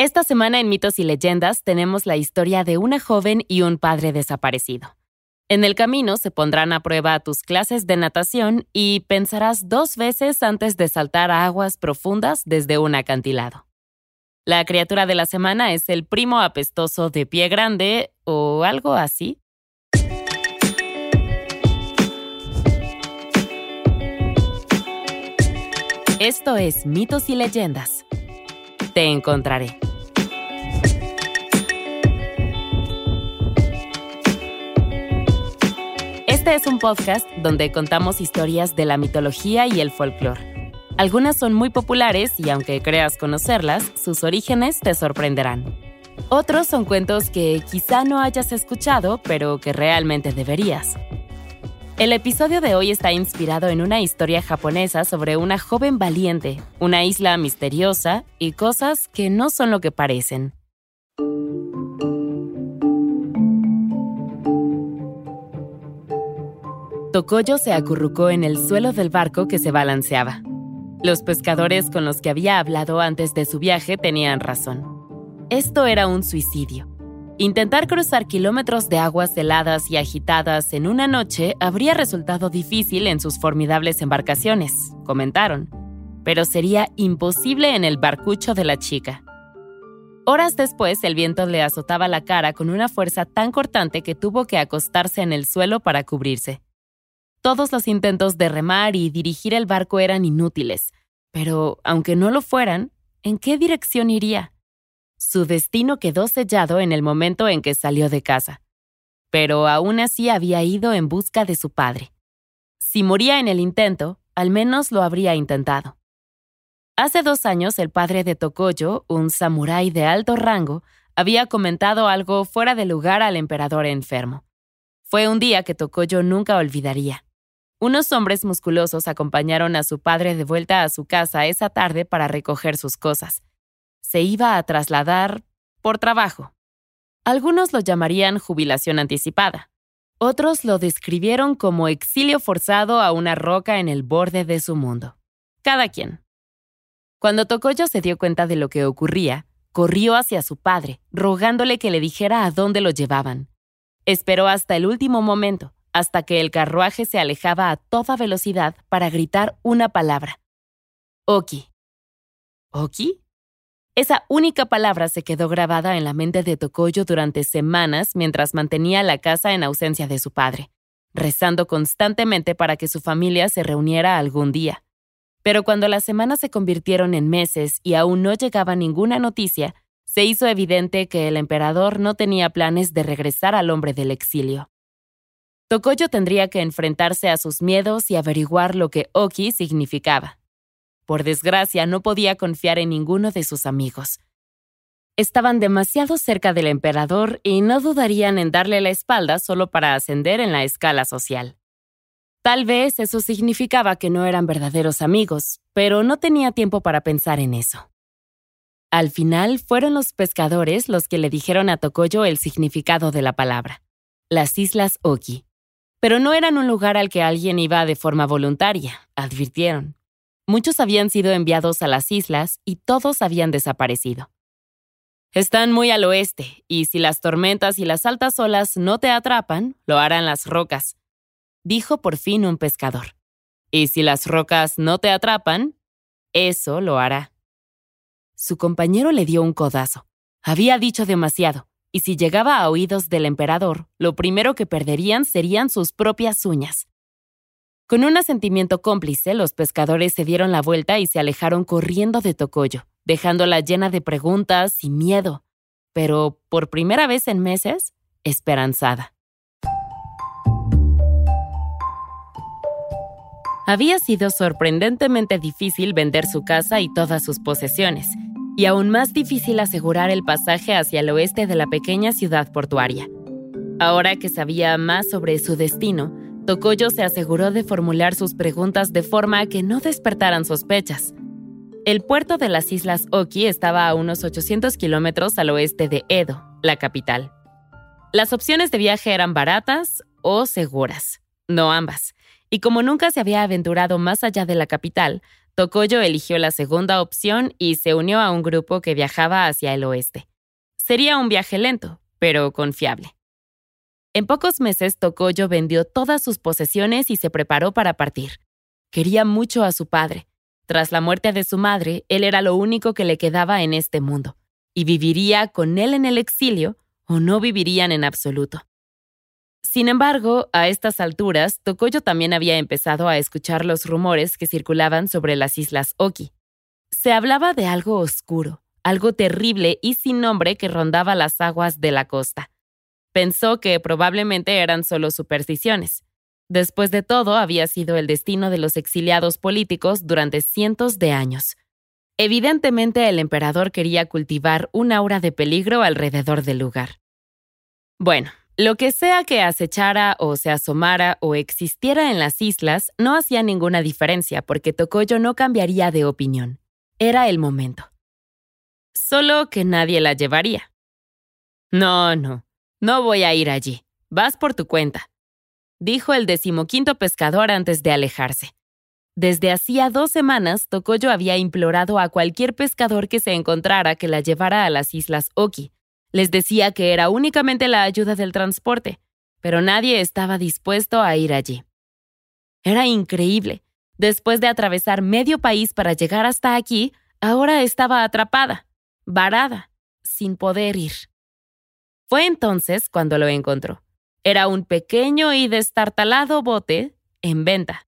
Esta semana en Mitos y Leyendas tenemos la historia de una joven y un padre desaparecido. En el camino se pondrán a prueba tus clases de natación y pensarás dos veces antes de saltar a aguas profundas desde un acantilado. La criatura de la semana es el primo apestoso de pie grande o algo así. Esto es Mitos y Leyendas. Te encontraré. Este es un podcast donde contamos historias de la mitología y el folclore. Algunas son muy populares y aunque creas conocerlas, sus orígenes te sorprenderán. Otros son cuentos que quizá no hayas escuchado, pero que realmente deberías. El episodio de hoy está inspirado en una historia japonesa sobre una joven valiente, una isla misteriosa y cosas que no son lo que parecen. Tokoyo se acurrucó en el suelo del barco que se balanceaba. Los pescadores con los que había hablado antes de su viaje tenían razón. Esto era un suicidio. Intentar cruzar kilómetros de aguas heladas y agitadas en una noche habría resultado difícil en sus formidables embarcaciones, comentaron, pero sería imposible en el barcucho de la chica. Horas después, el viento le azotaba la cara con una fuerza tan cortante que tuvo que acostarse en el suelo para cubrirse. Todos los intentos de remar y dirigir el barco eran inútiles, pero aunque no lo fueran, ¿en qué dirección iría? Su destino quedó sellado en el momento en que salió de casa, pero aún así había ido en busca de su padre. Si moría en el intento, al menos lo habría intentado. Hace dos años el padre de Tokoyo, un samurái de alto rango, había comentado algo fuera de lugar al emperador enfermo. Fue un día que Tokoyo nunca olvidaría. Unos hombres musculosos acompañaron a su padre de vuelta a su casa esa tarde para recoger sus cosas. Se iba a trasladar por trabajo. Algunos lo llamarían jubilación anticipada. Otros lo describieron como exilio forzado a una roca en el borde de su mundo. Cada quien. Cuando Tokoyo se dio cuenta de lo que ocurría, corrió hacia su padre, rogándole que le dijera a dónde lo llevaban. Esperó hasta el último momento, hasta que el carruaje se alejaba a toda velocidad para gritar una palabra. Oki. ¿Oki? Esa única palabra se quedó grabada en la mente de Tokoyo durante semanas mientras mantenía la casa en ausencia de su padre, rezando constantemente para que su familia se reuniera algún día. Pero cuando las semanas se convirtieron en meses y aún no llegaba ninguna noticia, se hizo evidente que el emperador no tenía planes de regresar al hombre del exilio. Tokoyo tendría que enfrentarse a sus miedos y averiguar lo que Oki significaba. Por desgracia, no podía confiar en ninguno de sus amigos. Estaban demasiado cerca del emperador y no dudarían en darle la espalda solo para ascender en la escala social. Tal vez eso significaba que no eran verdaderos amigos, pero no tenía tiempo para pensar en eso. Al final fueron los pescadores los que le dijeron a Tokoyo el significado de la palabra, las Islas Oki. Pero no eran un lugar al que alguien iba de forma voluntaria, advirtieron. Muchos habían sido enviados a las islas y todos habían desaparecido. Están muy al oeste, y si las tormentas y las altas olas no te atrapan, lo harán las rocas, dijo por fin un pescador. Y si las rocas no te atrapan, eso lo hará. Su compañero le dio un codazo. Había dicho demasiado y si llegaba a oídos del emperador, lo primero que perderían serían sus propias uñas. Con un asentimiento cómplice, los pescadores se dieron la vuelta y se alejaron corriendo de Tocoyo, dejándola llena de preguntas y miedo, pero por primera vez en meses, esperanzada. Había sido sorprendentemente difícil vender su casa y todas sus posesiones, y aún más difícil asegurar el pasaje hacia el oeste de la pequeña ciudad portuaria. Ahora que sabía más sobre su destino, Tokoyo se aseguró de formular sus preguntas de forma que no despertaran sospechas. El puerto de las Islas Oki estaba a unos 800 kilómetros al oeste de Edo, la capital. Las opciones de viaje eran baratas o seguras, no ambas, y como nunca se había aventurado más allá de la capital, Tokoyo eligió la segunda opción y se unió a un grupo que viajaba hacia el oeste. Sería un viaje lento, pero confiable. En pocos meses, Tokoyo vendió todas sus posesiones y se preparó para partir. Quería mucho a su padre. Tras la muerte de su madre, él era lo único que le quedaba en este mundo, y viviría con él en el exilio o no vivirían en absoluto. Sin embargo, a estas alturas, Tokoyo también había empezado a escuchar los rumores que circulaban sobre las islas Oki. Se hablaba de algo oscuro, algo terrible y sin nombre que rondaba las aguas de la costa. Pensó que probablemente eran solo supersticiones. Después de todo, había sido el destino de los exiliados políticos durante cientos de años. Evidentemente, el emperador quería cultivar un aura de peligro alrededor del lugar. Bueno, lo que sea que acechara o se asomara o existiera en las islas no hacía ninguna diferencia porque Tokoyo no cambiaría de opinión. Era el momento. Solo que nadie la llevaría. No, no, no voy a ir allí. Vas por tu cuenta, dijo el decimoquinto pescador antes de alejarse. Desde hacía dos semanas, Tokoyo había implorado a cualquier pescador que se encontrara que la llevara a las islas Oki. Les decía que era únicamente la ayuda del transporte, pero nadie estaba dispuesto a ir allí. Era increíble. Después de atravesar medio país para llegar hasta aquí, ahora estaba atrapada, varada, sin poder ir. Fue entonces cuando lo encontró. Era un pequeño y destartalado bote en venta.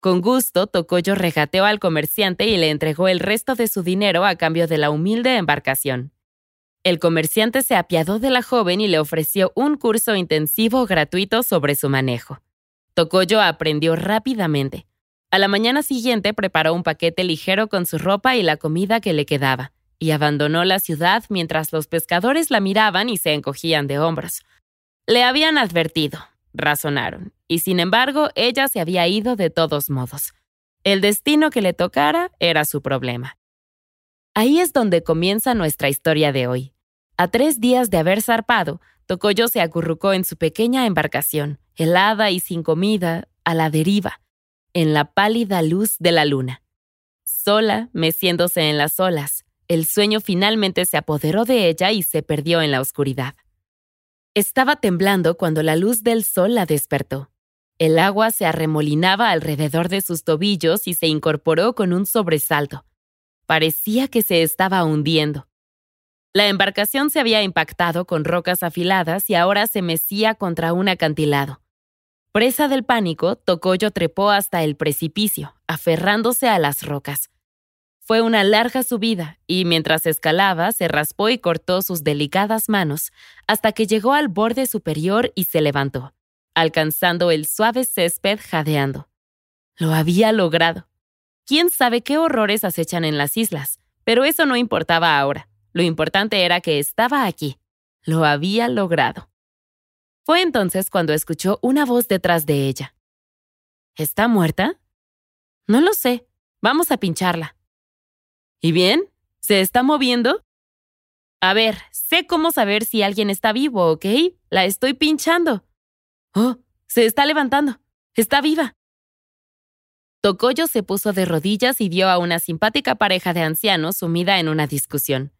Con gusto, Tokoyo regateó al comerciante y le entregó el resto de su dinero a cambio de la humilde embarcación. El comerciante se apiadó de la joven y le ofreció un curso intensivo gratuito sobre su manejo. Tokoyo aprendió rápidamente. A la mañana siguiente preparó un paquete ligero con su ropa y la comida que le quedaba y abandonó la ciudad mientras los pescadores la miraban y se encogían de hombros. Le habían advertido, razonaron, y sin embargo ella se había ido de todos modos. El destino que le tocara era su problema. Ahí es donde comienza nuestra historia de hoy. A tres días de haber zarpado, Tokoyo se acurrucó en su pequeña embarcación, helada y sin comida, a la deriva, en la pálida luz de la luna. Sola, meciéndose en las olas, el sueño finalmente se apoderó de ella y se perdió en la oscuridad. Estaba temblando cuando la luz del sol la despertó. El agua se arremolinaba alrededor de sus tobillos y se incorporó con un sobresalto. Parecía que se estaba hundiendo. La embarcación se había impactado con rocas afiladas y ahora se mecía contra un acantilado. Presa del pánico, Tokoyo trepó hasta el precipicio, aferrándose a las rocas. Fue una larga subida y mientras escalaba se raspó y cortó sus delicadas manos hasta que llegó al borde superior y se levantó, alcanzando el suave césped jadeando. Lo había logrado. Quién sabe qué horrores acechan en las islas, pero eso no importaba ahora. Lo importante era que estaba aquí. Lo había logrado. Fue entonces cuando escuchó una voz detrás de ella. ¿Está muerta? No lo sé. Vamos a pincharla. ¿Y bien? ¿Se está moviendo? A ver, sé cómo saber si alguien está vivo, ¿ok? La estoy pinchando. Oh, se está levantando. Está viva. Tokoyo se puso de rodillas y vio a una simpática pareja de ancianos sumida en una discusión.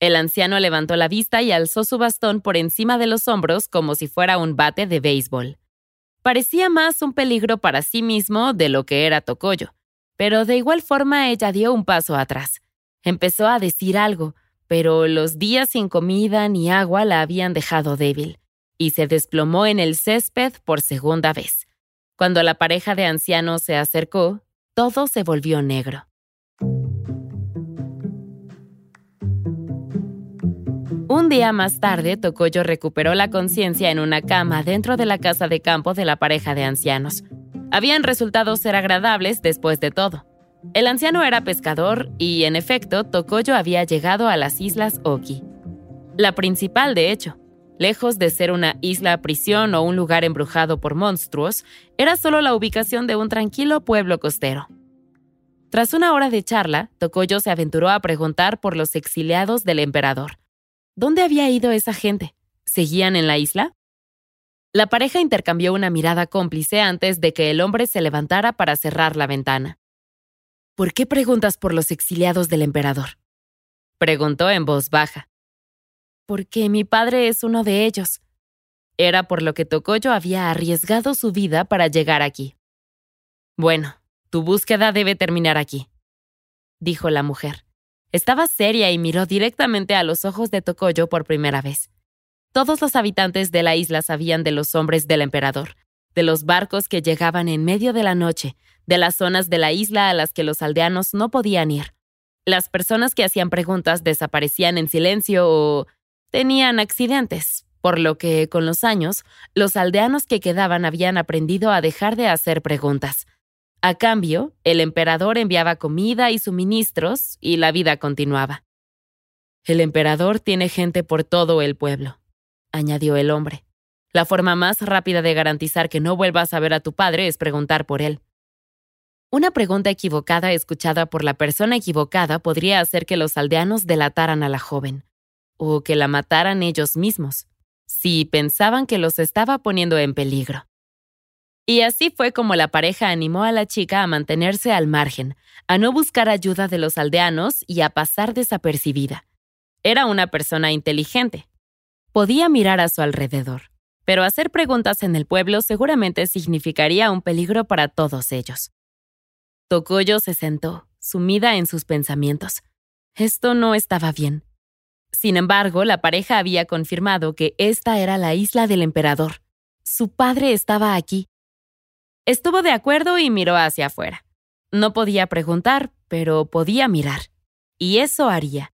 El anciano levantó la vista y alzó su bastón por encima de los hombros como si fuera un bate de béisbol. Parecía más un peligro para sí mismo de lo que era Tokoyo, pero de igual forma ella dio un paso atrás. Empezó a decir algo, pero los días sin comida ni agua la habían dejado débil, y se desplomó en el césped por segunda vez. Cuando la pareja de ancianos se acercó, todo se volvió negro. Un día más tarde, Tokoyo recuperó la conciencia en una cama dentro de la casa de campo de la pareja de ancianos habían resultado ser agradables después de todo. El anciano era pescador y, en efecto, Tokoyo había llegado a las islas Oki. La principal, de hecho. Lejos de ser una isla prisión o un lugar embrujado por monstruos, era solo la ubicación de un tranquilo pueblo costero. Tras una hora de charla, Tokoyo se aventuró a preguntar por los exiliados del emperador. ¿Dónde había ido esa gente? ¿Seguían en la isla? La pareja intercambió una mirada cómplice antes de que el hombre se levantara para cerrar la ventana. ¿Por qué preguntas por los exiliados del emperador? Preguntó en voz baja. Porque mi padre es uno de ellos. Era por lo que Tokoyo había arriesgado su vida para llegar aquí. Bueno, tu búsqueda debe terminar aquí, dijo la mujer. Estaba seria y miró directamente a los ojos de Tokoyo por primera vez. Todos los habitantes de la isla sabían de los hombres del emperador, de los barcos que llegaban en medio de la noche, de las zonas de la isla a las que los aldeanos no podían ir. Las personas que hacían preguntas desaparecían en silencio o tenían accidentes, por lo que, con los años, los aldeanos que quedaban habían aprendido a dejar de hacer preguntas. A cambio, el emperador enviaba comida y suministros y la vida continuaba. El emperador tiene gente por todo el pueblo, añadió el hombre. La forma más rápida de garantizar que no vuelvas a ver a tu padre es preguntar por él. Una pregunta equivocada escuchada por la persona equivocada podría hacer que los aldeanos delataran a la joven, o que la mataran ellos mismos, si pensaban que los estaba poniendo en peligro. Y así fue como la pareja animó a la chica a mantenerse al margen, a no buscar ayuda de los aldeanos y a pasar desapercibida. Era una persona inteligente. Podía mirar a su alrededor, pero hacer preguntas en el pueblo seguramente significaría un peligro para todos ellos. Tokoyo se sentó, sumida en sus pensamientos. Esto no estaba bien. Sin embargo, la pareja había confirmado que esta era la isla del emperador. Su padre estaba aquí Estuvo de acuerdo y miró hacia afuera. No podía preguntar, pero podía mirar. Y eso haría.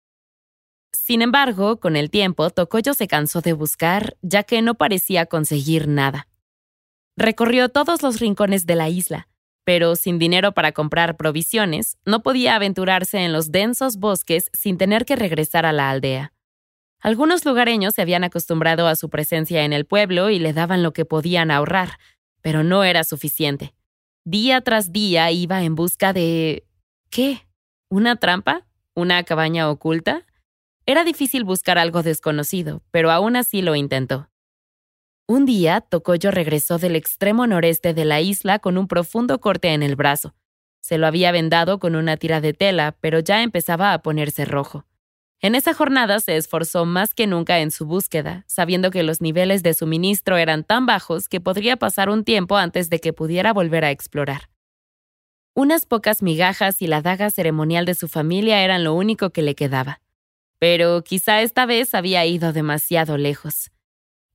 Sin embargo, con el tiempo, Tokoyo se cansó de buscar, ya que no parecía conseguir nada. Recorrió todos los rincones de la isla, pero sin dinero para comprar provisiones, no podía aventurarse en los densos bosques sin tener que regresar a la aldea. Algunos lugareños se habían acostumbrado a su presencia en el pueblo y le daban lo que podían ahorrar, pero no era suficiente. Día tras día iba en busca de... ¿Qué? ¿Una trampa? ¿Una cabaña oculta? Era difícil buscar algo desconocido, pero aún así lo intentó. Un día, Tokoyo regresó del extremo noreste de la isla con un profundo corte en el brazo. Se lo había vendado con una tira de tela, pero ya empezaba a ponerse rojo. En esa jornada se esforzó más que nunca en su búsqueda, sabiendo que los niveles de suministro eran tan bajos que podría pasar un tiempo antes de que pudiera volver a explorar. Unas pocas migajas y la daga ceremonial de su familia eran lo único que le quedaba. Pero quizá esta vez había ido demasiado lejos.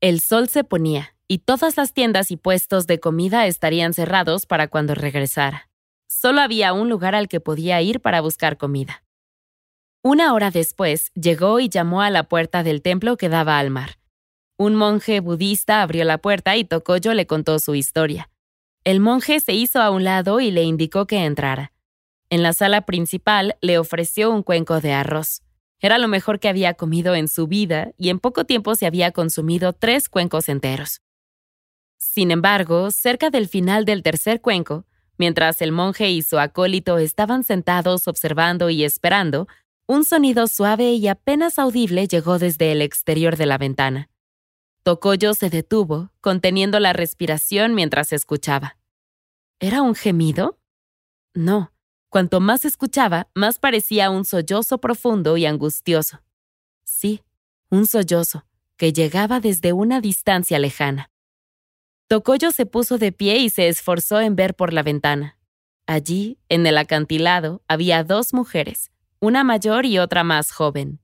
El sol se ponía, y todas las tiendas y puestos de comida estarían cerrados para cuando regresara. Solo había un lugar al que podía ir para buscar comida. Una hora después, llegó y llamó a la puerta del templo que daba al mar. Un monje budista abrió la puerta y Tokoyo le contó su historia. El monje se hizo a un lado y le indicó que entrara. En la sala principal le ofreció un cuenco de arroz. Era lo mejor que había comido en su vida y en poco tiempo se había consumido tres cuencos enteros. Sin embargo, cerca del final del tercer cuenco, mientras el monje y su acólito estaban sentados observando y esperando, un sonido suave y apenas audible llegó desde el exterior de la ventana. Tokoyo se detuvo, conteniendo la respiración mientras escuchaba. ¿Era un gemido? No. Cuanto más escuchaba, más parecía un sollozo profundo y angustioso. Sí, un sollozo, que llegaba desde una distancia lejana. Tokoyo se puso de pie y se esforzó en ver por la ventana. Allí, en el acantilado, había dos mujeres, una mayor y otra más joven.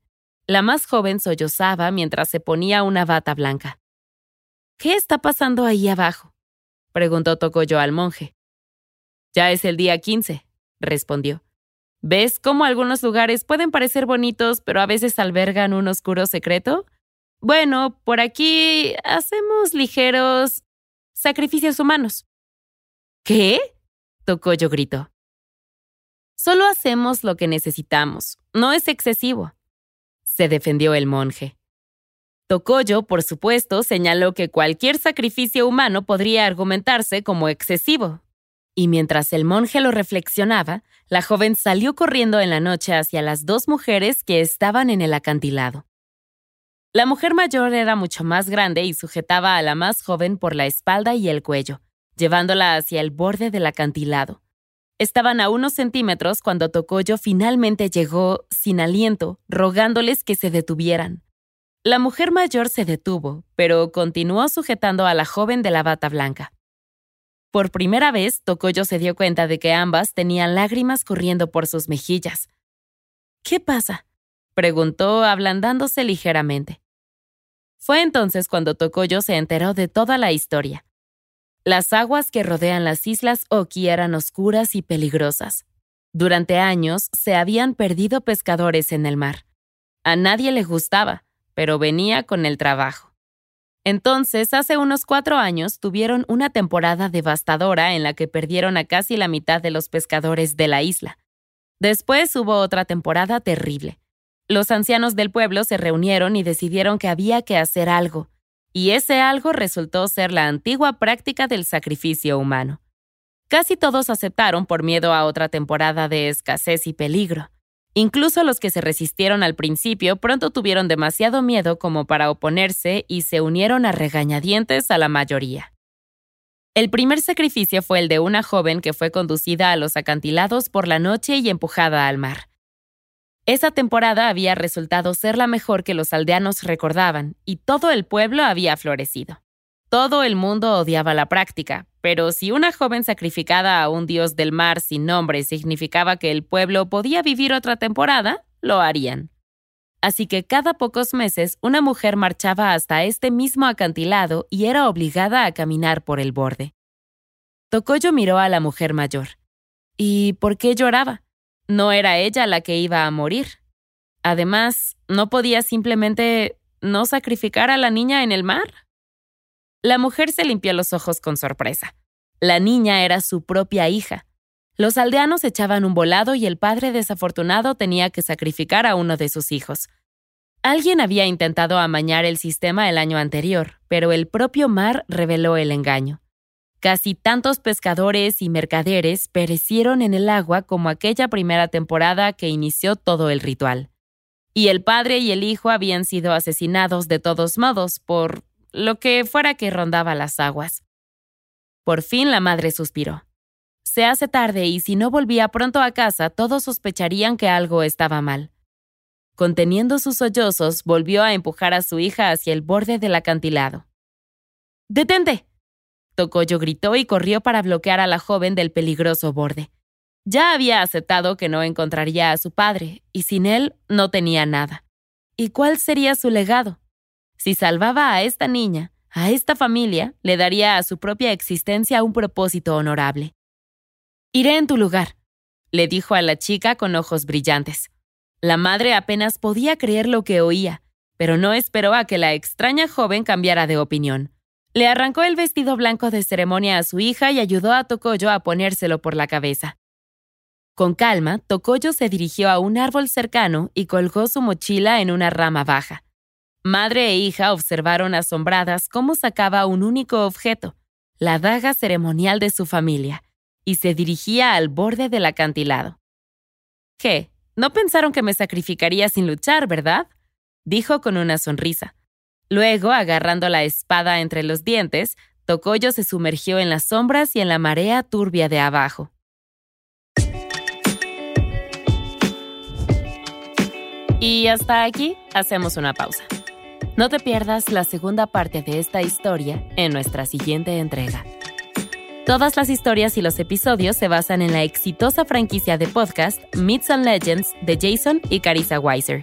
La más joven sollozaba mientras se ponía una bata blanca. ¿Qué está pasando ahí abajo? preguntó Tokoyo al monje. Ya es el día 15, respondió. ¿Ves cómo algunos lugares pueden parecer bonitos, pero a veces albergan un oscuro secreto? Bueno, por aquí hacemos ligeros sacrificios humanos. ¿Qué? Tokoyo gritó. Solo hacemos lo que necesitamos. No es excesivo. Se defendió el monje. Tokoyo, por supuesto, señaló que cualquier sacrificio humano podría argumentarse como excesivo. Y mientras el monje lo reflexionaba, la joven salió corriendo en la noche hacia las dos mujeres que estaban en el acantilado. La mujer mayor era mucho más grande y sujetaba a la más joven por la espalda y el cuello, llevándola hacia el borde del acantilado. Estaban a unos centímetros cuando Tokoyo finalmente llegó, sin aliento, rogándoles que se detuvieran. La mujer mayor se detuvo, pero continuó sujetando a la joven de la bata blanca. Por primera vez, Tokoyo se dio cuenta de que ambas tenían lágrimas corriendo por sus mejillas. ¿Qué pasa? preguntó, ablandándose ligeramente. Fue entonces cuando Tokoyo se enteró de toda la historia. Las aguas que rodean las islas Oki eran oscuras y peligrosas. Durante años se habían perdido pescadores en el mar. A nadie le gustaba, pero venía con el trabajo. Entonces, hace unos cuatro años, tuvieron una temporada devastadora en la que perdieron a casi la mitad de los pescadores de la isla. Después hubo otra temporada terrible. Los ancianos del pueblo se reunieron y decidieron que había que hacer algo, y ese algo resultó ser la antigua práctica del sacrificio humano. Casi todos aceptaron por miedo a otra temporada de escasez y peligro. Incluso los que se resistieron al principio pronto tuvieron demasiado miedo como para oponerse y se unieron a regañadientes a la mayoría. El primer sacrificio fue el de una joven que fue conducida a los acantilados por la noche y empujada al mar. Esa temporada había resultado ser la mejor que los aldeanos recordaban, y todo el pueblo había florecido. Todo el mundo odiaba la práctica, pero si una joven sacrificada a un dios del mar sin nombre significaba que el pueblo podía vivir otra temporada, lo harían. Así que cada pocos meses una mujer marchaba hasta este mismo acantilado y era obligada a caminar por el borde. Tokoyo miró a la mujer mayor. ¿Y por qué lloraba? No era ella la que iba a morir. Además, ¿no podía simplemente no sacrificar a la niña en el mar? La mujer se limpió los ojos con sorpresa. La niña era su propia hija. Los aldeanos echaban un volado y el padre desafortunado tenía que sacrificar a uno de sus hijos. Alguien había intentado amañar el sistema el año anterior, pero el propio mar reveló el engaño. Casi tantos pescadores y mercaderes perecieron en el agua como aquella primera temporada que inició todo el ritual. Y el padre y el hijo habían sido asesinados de todos modos por lo que fuera que rondaba las aguas. Por fin la madre suspiró. Se hace tarde y si no volvía pronto a casa, todos sospecharían que algo estaba mal. Conteniendo sus sollozos, volvió a empujar a su hija hacia el borde del acantilado. ¡Detente! Tokoyo gritó y corrió para bloquear a la joven del peligroso borde. Ya había aceptado que no encontraría a su padre, y sin él no tenía nada. ¿Y cuál sería su legado? Si salvaba a esta niña, a esta familia, le daría a su propia existencia un propósito honorable. Iré en tu lugar, le dijo a la chica con ojos brillantes. La madre apenas podía creer lo que oía, pero no esperó a que la extraña joven cambiara de opinión. Le arrancó el vestido blanco de ceremonia a su hija y ayudó a Tokoyo a ponérselo por la cabeza. Con calma, Tokoyo se dirigió a un árbol cercano y colgó su mochila en una rama baja. Madre e hija observaron asombradas cómo sacaba un único objeto, la daga ceremonial de su familia, y se dirigía al borde del acantilado. ¿Qué? No pensaron que me sacrificaría sin luchar, ¿verdad? dijo con una sonrisa. Luego, agarrando la espada entre los dientes, Tokoyo se sumergió en las sombras y en la marea turbia de abajo. Y hasta aquí hacemos una pausa. No te pierdas la segunda parte de esta historia en nuestra siguiente entrega. Todas las historias y los episodios se basan en la exitosa franquicia de podcast Myths and Legends de Jason y Carissa Weiser.